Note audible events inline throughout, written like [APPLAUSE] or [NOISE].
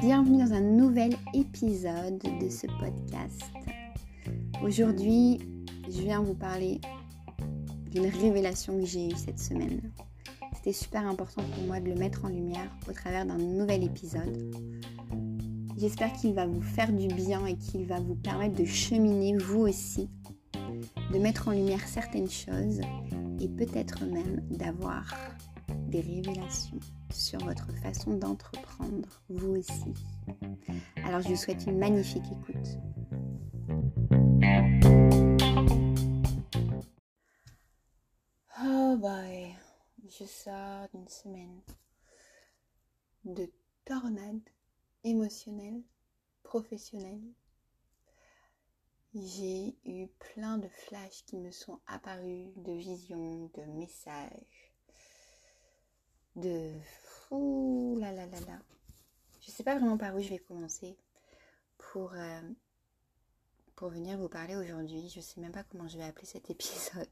Bienvenue dans un nouvel épisode de ce podcast. Aujourd'hui, je viens vous parler d'une révélation que j'ai eue cette semaine. C'était super important pour moi de le mettre en lumière au travers d'un nouvel épisode. J'espère qu'il va vous faire du bien et qu'il va vous permettre de cheminer vous aussi, de mettre en lumière certaines choses et peut-être même d'avoir des révélations sur votre façon d'entreprendre, vous aussi. Alors je vous souhaite une magnifique écoute. Oh boy, je sors d'une semaine de tornade émotionnelle, professionnelle. J'ai eu plein de flashs qui me sont apparus, de visions, de messages, de fou là là là là. Je sais pas vraiment par où je vais commencer pour, euh, pour venir vous parler aujourd'hui. Je sais même pas comment je vais appeler cet épisode.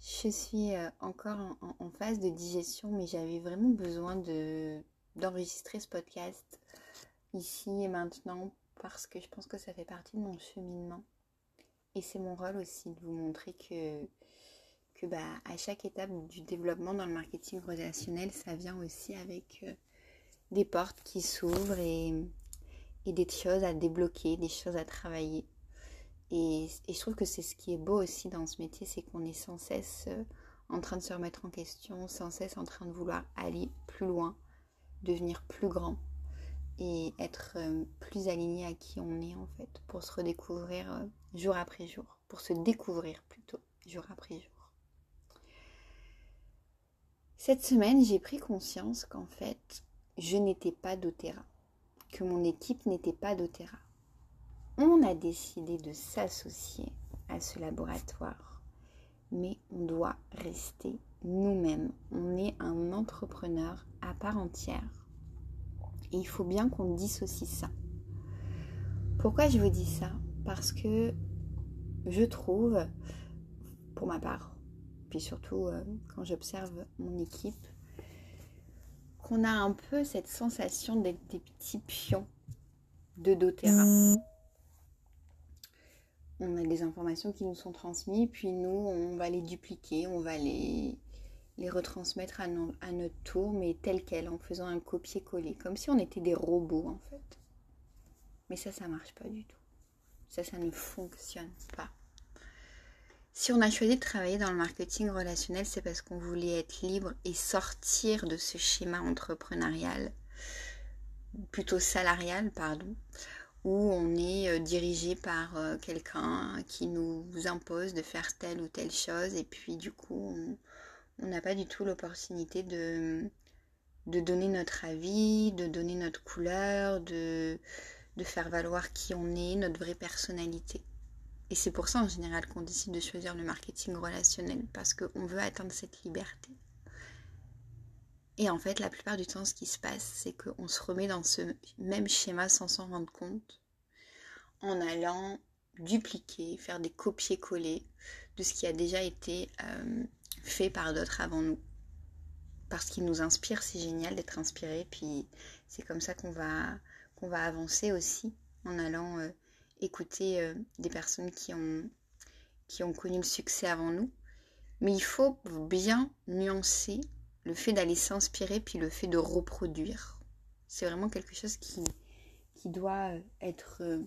Je suis euh, encore en, phase de digestion, mais j'avais vraiment besoin de d'enregistrer ce podcast ici et maintenant parce que je pense que ça fait partie de mon cheminement. Et c'est mon rôle aussi de vous montrer que, que bah, à chaque étape du développement dans le marketing relationnel, ça vient aussi avec euh, des portes qui s'ouvrent et, des choses à débloquer, des choses à travailler. Et, je trouve que c'est ce qui est beau aussi dans ce métier, c'est qu'on est sans cesse euh, en train de se remettre en question, sans cesse en train de vouloir aller plus loin, devenir plus grand et être euh, plus aligné à qui on est en fait, pour se redécouvrir jour après jour, pour se découvrir plutôt jour après jour. Cette semaine, j'ai pris conscience qu'en fait, je n'étais pas doTERRA, que mon équipe n'était pas doTERRA on a décidé de s'associer à ce laboratoire, mais on doit rester nous-mêmes. On est un entrepreneur à part entière. Et il faut bien qu'on dissocie ça. Pourquoi je vous dis ça? Parce que je trouve, pour ma part, puis surtout euh, quand j'observe mon équipe, qu'on a un peu cette sensation d'être des petits pions de doTERRA on a des informations qui nous sont transmises, puis nous, on va les dupliquer, on va les, les retransmettre à, notre tour, mais telles quelles, en faisant un copier-coller, comme si on était des robots en fait. Mais ça, ça marche pas du tout. Ça, ça ne fonctionne pas. Si on a choisi de travailler dans le marketing relationnel, c'est parce qu'on voulait être libre et sortir de ce schéma entrepreneurial, plutôt salarial, pardon, où on est euh, dirigé par euh, quelqu'un qui nous impose de faire telle ou telle chose et puis du coup on n'a pas du tout l'opportunité de, de donner notre avis, de donner notre couleur, de, de faire valoir qui on est, notre vraie personnalité. Et c'est pour ça en général qu'on décide de choisir le marketing relationnel, parce qu'on veut atteindre cette liberté. Et en fait, la plupart du temps, ce qui se passe, c'est qu'on se remet dans ce même schéma sans s'en rendre compte, en allant dupliquer, faire des copier-coller de ce qui a déjà été euh, fait par d'autres avant nous. Parce qu'il nous inspire, c'est génial d'être inspiré, puis c'est comme ça qu'on va, va avancer aussi, en allant euh, écouter euh, des personnes qui ont, qui ont connu le succès avant nous. Mais il faut bien nuancer le fait d'aller s'inspirer puis le fait de reproduire. C'est vraiment quelque chose qui, qui doit euh, être, euh,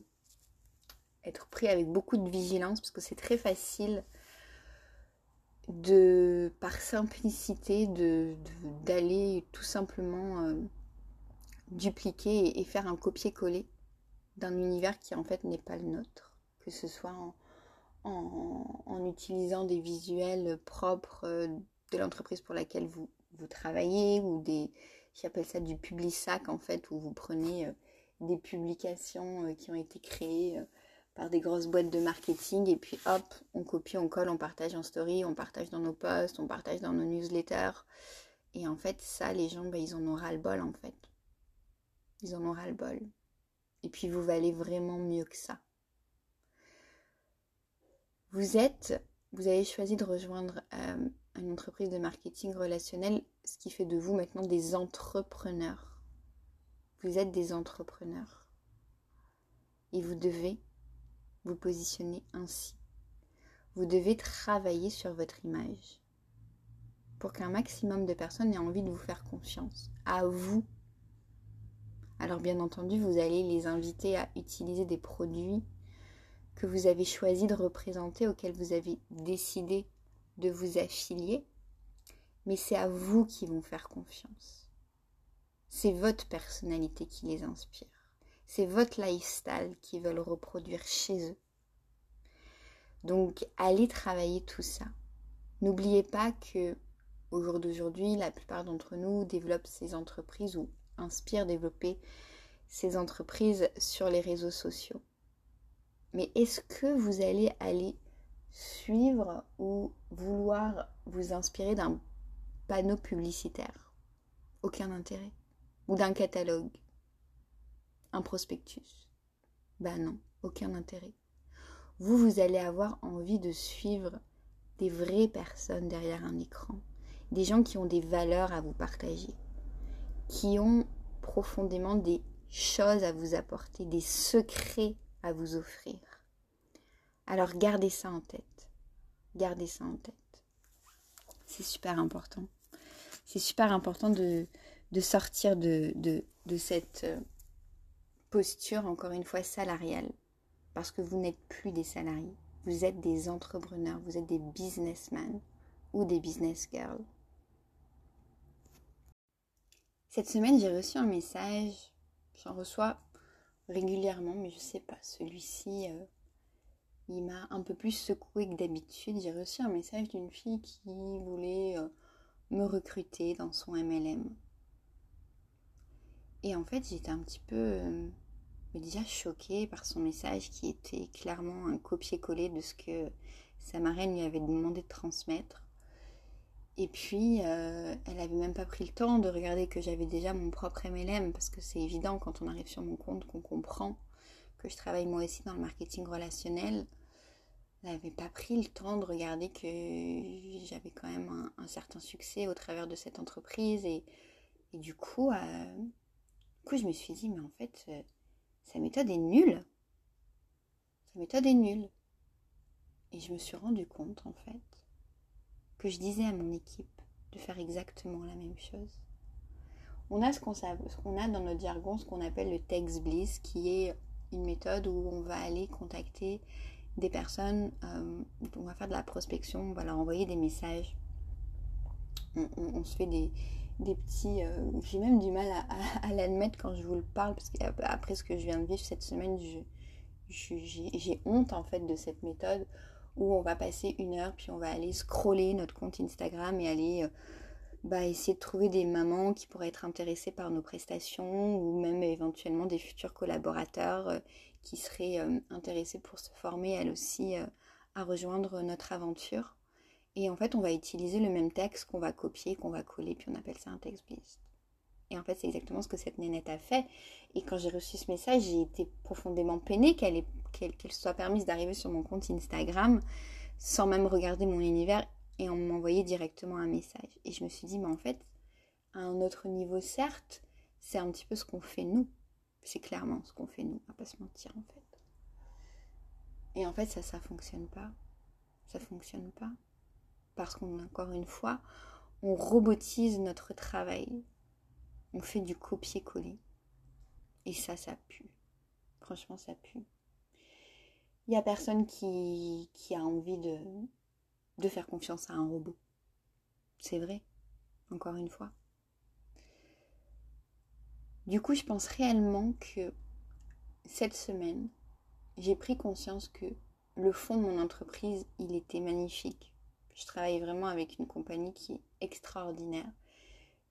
être pris avec beaucoup de vigilance parce que c'est très facile de, par simplicité, de, d'aller tout simplement dupliquer et, faire un copier-coller d'un univers qui en fait n'est pas le nôtre. Que ce soit en, utilisant des visuels propres de l'entreprise pour laquelle vous, travaillez ou des, j'appelle ça du public-sac en fait, où vous prenez euh, des publications euh, qui ont été créées euh, par des grosses boîtes de marketing et puis hop, on copie, on colle, on partage en story, on partage dans nos posts, on partage dans nos newsletters. Et en fait, ça, les gens, bah, ils en ont ras-le-bol en fait. Ils en ont ras-le-bol. Et puis vous valez vraiment mieux que ça. Vous êtes, vous avez choisi de rejoindre une entreprise de marketing relationnel, ce qui fait de vous maintenant des entrepreneurs. Vous êtes des entrepreneurs. Et vous devez vous positionner ainsi. Vous devez travailler sur votre image pour qu'un maximum de personnes aient envie de vous faire confiance. À vous. Alors bien entendu, vous allez les inviter à utiliser des produits que vous avez choisi de représenter, auxquels vous avez décidé de vous affilier. Mais c'est à vous qui vont faire confiance. C'est votre personnalité qui les inspire. C'est votre lifestyle qu'ils veulent reproduire chez eux. Donc allez travailler tout ça. N'oubliez pas que au jour d'aujourd'hui, la plupart d'entre nous développent ces entreprises ou inspirent développer ces entreprises sur les réseaux sociaux. Mais est-ce que vous allez aller suivre ou vouloir vous inspirer d'un panneau publicitaire? Aucun intérêt. Ou d'un catalogue Un prospectus Ben non, aucun intérêt. Vous, vous allez avoir envie de suivre des vraies personnes derrière un écran. Des gens qui ont des valeurs à vous partager. Qui ont profondément des choses à vous apporter, des secrets à vous offrir. Alors gardez ça en tête. Gardez ça en tête. C'est super important. C'est super important de, sortir de, de, cette euh, posture, encore une fois, salariale. Parce que vous n'êtes plus des salariés. Vous êtes des entrepreneurs, vous êtes des businessmen ou des business girls. Cette semaine, j'ai reçu un message. J'en reçois régulièrement, mais je sais pas, celui-ci, euh, il m'a un peu plus secoué que d'habitude. J'ai reçu un message d'une fille qui voulait euh, me recruter dans son MLM. Et en fait, j'étais un petit peu euh, déjà choquée par son message qui était clairement un copier-coller de ce que sa marraine lui avait demandé de transmettre. Et puis, euh, elle n'avait même pas pris le temps de regarder que j'avais déjà mon propre MLM, parce que c'est évident quand on arrive sur mon compte qu'on comprend que je travaille moi aussi dans le marketing relationnel. Elle n'avait pas pris le temps de regarder que j'avais quand même un, certain succès au travers de cette entreprise. Et, du, coup, euh, du coup, je me suis dit, mais en fait, euh, sa méthode est nulle. Sa méthode est nulle. Et je me suis rendu compte, en fait, que je disais à mon équipe de faire exactement la même chose. On a ce qu'on a dans notre jargon, ce qu'on appelle le text bliss, qui est une méthode où on va aller contacter des personnes, euh, on va faire de la prospection, on va leur envoyer des messages. On, se fait des, petits... Euh, j'ai même du mal à, l'admettre quand je vous le parle, parce qu'après ce que je viens de vivre cette semaine, j'ai honte en fait de cette méthode où on va passer une heure, puis on va aller scroller notre compte Instagram et aller euh, bah, essayer de trouver des mamans qui pourraient être intéressées par nos prestations ou même éventuellement des futurs collaborateurs euh, qui seraient euh, intéressés pour se former elles aussi à rejoindre notre aventure. Et en fait, on va utiliser le même texte qu'on va copier, qu'on va coller, puis on appelle ça un text list. Et en fait, c'est exactement ce que cette nénette a fait. Et quand j'ai reçu ce message, j'ai été profondément peinée qu'elle qu'elle soit permise d'arriver sur mon compte Instagram sans même regarder mon univers et on m'envoyait directement un message. Et je me suis dit, mais en fait, à un autre niveau, certes, c'est un petit peu ce qu'on fait nous. C'est clairement ce qu'on fait nous, va pas se mentir en fait. Et en fait, ça, ça fonctionne pas. Ça fonctionne pas. Parce qu'on, encore une fois, on robotise notre travail on fait du copier-coller. Et ça, ça pue. Franchement, ça pue. Il n'y a personne qui, a envie de faire confiance à un robot. C'est vrai, encore une fois. Du coup, je pense réellement que cette semaine, j'ai pris conscience que le fond de mon entreprise, il était magnifique. Je travaille vraiment avec une compagnie qui est extraordinaire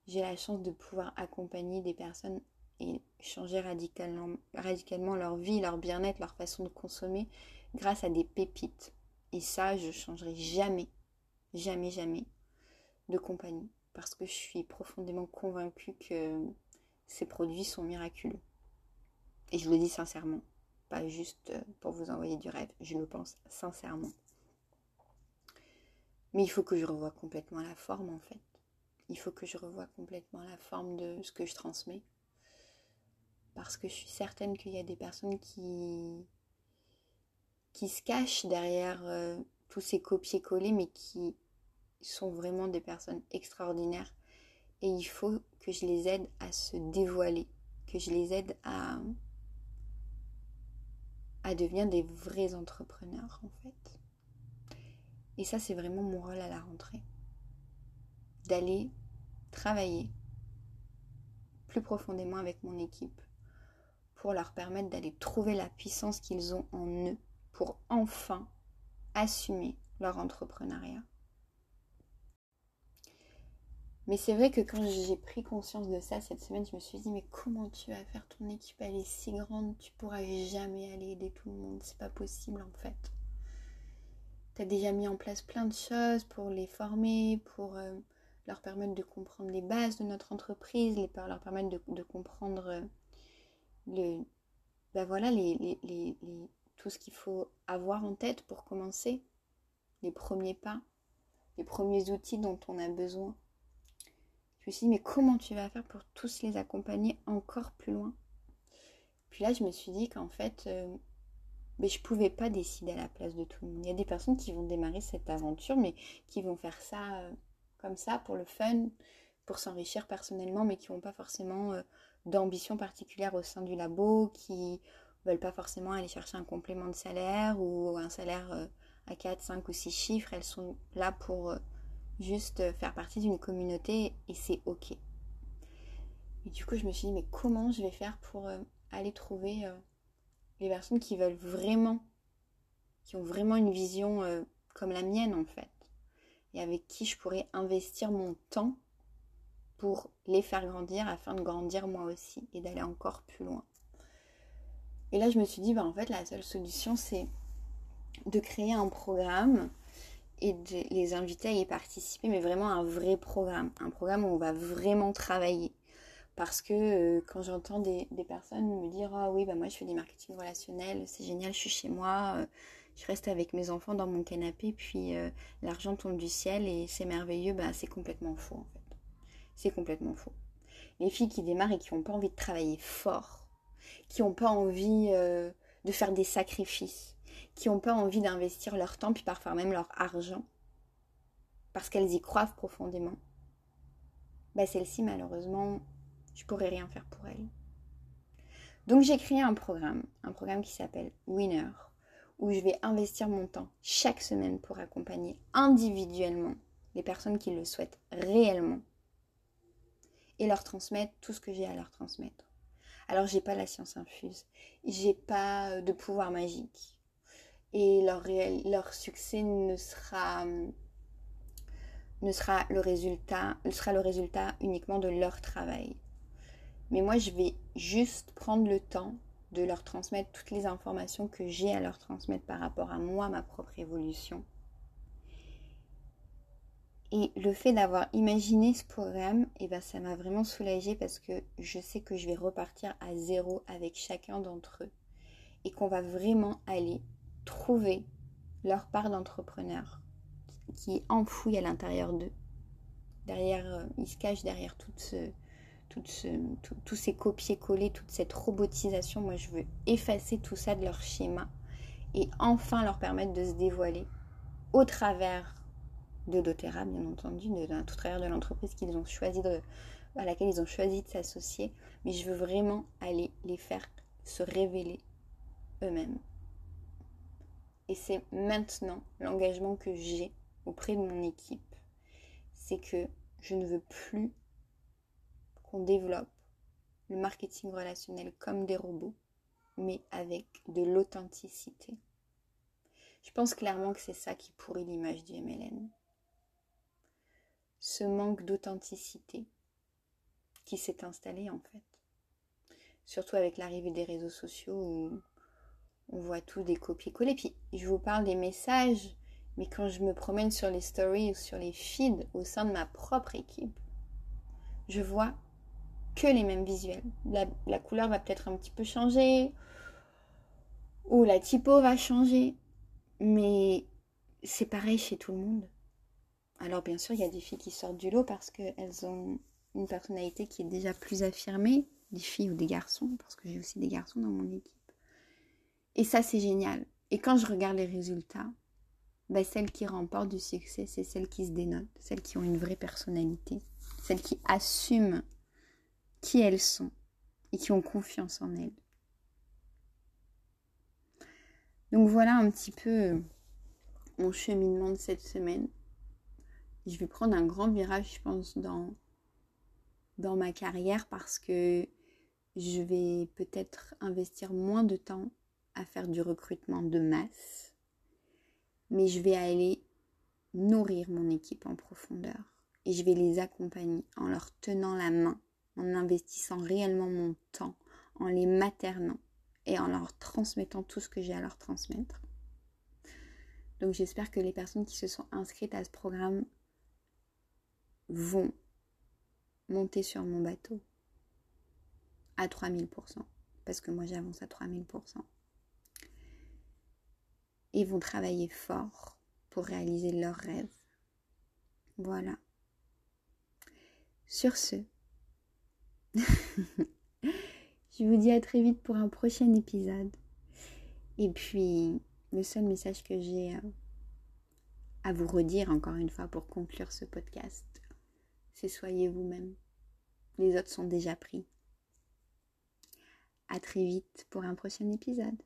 j'ai la chance de pouvoir accompagner des personnes et changer radicalement, leur vie, leur bien-être, leur façon de consommer grâce à des pépites. Et ça, je changerai jamais, jamais, jamais de compagnie parce que je suis profondément convaincue que ces produits sont miraculeux. Et je le dis sincèrement, pas juste pour vous envoyer du rêve, je le pense sincèrement. Mais il faut que je revoie complètement la forme en fait. Il faut que je revoie complètement la forme de ce que je transmets. Parce que je suis certaine qu'il y a des personnes qui, se cachent derrière euh, tous ces copier-coller, mais qui sont vraiment des personnes extraordinaires. Et il faut que je les aide à se dévoiler, que je les aide à, à devenir des vrais entrepreneurs en fait. Et ça, c'est vraiment mon rôle à la rentrée. D'aller travailler plus profondément avec mon équipe pour leur permettre d'aller trouver la puissance qu'ils ont en eux pour enfin assumer leur entrepreneuriat. Mais c'est vrai que quand j'ai pris conscience de ça cette semaine, je me suis dit mais comment tu vas faire ton équipe? Elle est si grande, tu pourras jamais aller aider tout le monde, c'est pas possible en fait. Tu as déjà mis en place plein de choses pour les former, pour euh, leur permettre de comprendre les bases de notre entreprise, les, leur permettre de, comprendre euh, le, ben voilà, les, tout ce qu'il faut avoir en tête pour commencer, les premiers pas, les premiers outils dont on a besoin. Je me suis dit, mais comment tu vas faire pour tous les accompagner encore plus loin? Puis là, je me suis dit qu'en fait, euh, mais je pouvais pas décider à la place de tout le monde. Il y a des personnes qui vont démarrer cette aventure, mais qui vont faire ça euh, comme ça pour le fun, pour s'enrichir personnellement, mais qui n'ont pas forcément euh, d'ambition particulière au sein du labo, qui veulent pas forcément aller chercher un complément de salaire ou un salaire à 4, 5 ou 6 chiffres. Elles sont là pour juste faire partie d'une communauté et c'est ok. Et du coup, je me suis dit, mais comment je vais faire pour euh, aller trouver euh, les personnes qui veulent vraiment, qui ont vraiment une vision euh, comme la mienne en fait, et avec qui je pourrais investir mon temps pour les faire grandir afin de grandir moi aussi et d'aller encore plus loin. Et là, je me suis dit, bah, en fait, la seule solution, c'est de créer un programme et de les inviter à y participer, mais vraiment un vrai programme, un programme où on va vraiment travailler. Parce que euh, quand j'entends des, personnes me dire Ah oui, bah moi je fais des marketing relationnels, c'est génial, je suis chez moi, euh, je reste avec mes enfants dans mon canapé, puis euh, l'argent tombe du ciel et c'est merveilleux, bah c'est complètement faux en fait. C'est complètement faux. Les filles qui démarrent et qui n'ont pas envie de travailler fort, qui n'ont pas envie de faire des sacrifices, qui n'ont pas envie d'investir leur temps, puis parfois même leur argent, parce qu'elles y croient profondément, bah celle-ci, malheureusement, je pourrais rien faire pour elle. Donc j'ai créé un programme, un programme qui s'appelle Winner, où je vais investir mon temps chaque semaine pour accompagner individuellement les personnes qui le souhaitent réellement et leur transmettre tout ce que j'ai à leur transmettre. Alors j'ai pas la science infuse, j'ai pas de pouvoir magique, et leur, succès ne ne sera le résultat, sera le résultat uniquement de leur travail. Mais moi, je vais juste prendre le temps de leur transmettre toutes les informations que j'ai à leur transmettre par rapport à moi, ma propre évolution. Et le fait d'avoir imaginé ce programme, eh ben, ça m'a vraiment soulagée parce que je sais que je vais repartir à zéro avec chacun d'entre eux et qu'on va vraiment aller trouver leur part d'entrepreneur qui est enfouie à l'intérieur d'eux. Derrière, euh, ils se cachent derrière tout ce, tout ce, tous ces copier-coller, toute cette robotisation. Moi, je veux effacer tout ça de leur schéma et enfin leur permettre de se dévoiler au travers de doTERRA, bien entendu, de, de, tout travers de l'entreprise qu'ils ont choisi à laquelle ils ont choisi de s'associer. Mais je veux vraiment aller les faire se révéler eux-mêmes. Et c'est maintenant l'engagement que j'ai auprès de mon équipe. C'est que je ne veux plus qu'on développe le marketing relationnel comme des robots, mais avec de l'authenticité. Je pense clairement que c'est ça qui pourrit l'image du MLN. Ce manque d'authenticité qui s'est installé en fait. Surtout avec l'arrivée des réseaux sociaux où on voit tout des copier-coller. Puis je vous parle des messages, mais quand je me promène sur les stories ou sur les feeds au sein de ma propre équipe, je vois que les mêmes visuels. La, couleur va peut-être un petit peu changer, ou la typo va changer, mais c'est pareil chez tout le monde. Alors bien sûr, il y a des filles qui sortent du lot parce qu'elles ont une personnalité qui est déjà plus affirmée, des filles ou des garçons, parce que j'ai aussi des garçons dans mon équipe. Et ça, c'est génial. Et quand je regarde les résultats, ben, celles qui remportent du succès, c'est celles qui se dénotent, celles qui ont une vraie personnalité, celles qui assument qui elles sont et qui ont confiance en elles. Donc voilà un petit peu mon cheminement de cette semaine. Je vais prendre un grand virage, je pense, dans, dans ma carrière parce que je vais peut-être investir moins de temps à faire du recrutement de masse, mais je vais aller nourrir mon équipe en profondeur et je vais les accompagner en leur tenant la main, en investissant réellement mon temps, en les maternant et en leur transmettant tout ce que j'ai à leur transmettre. Donc j'espère que les personnes qui se sont inscrites à ce programme vont monter sur mon bateau à 3000%, parce que moi j'avance à 3000%. Et vont travailler fort pour réaliser leurs rêves. Voilà. Sur ce, [LAUGHS] je vous dis à très vite pour un prochain épisode. Et puis, le seul message que j'ai à vous redire encore une fois pour conclure ce podcast, c'est soyez vous-même. Les autres sont déjà pris. À très vite pour un prochain épisode.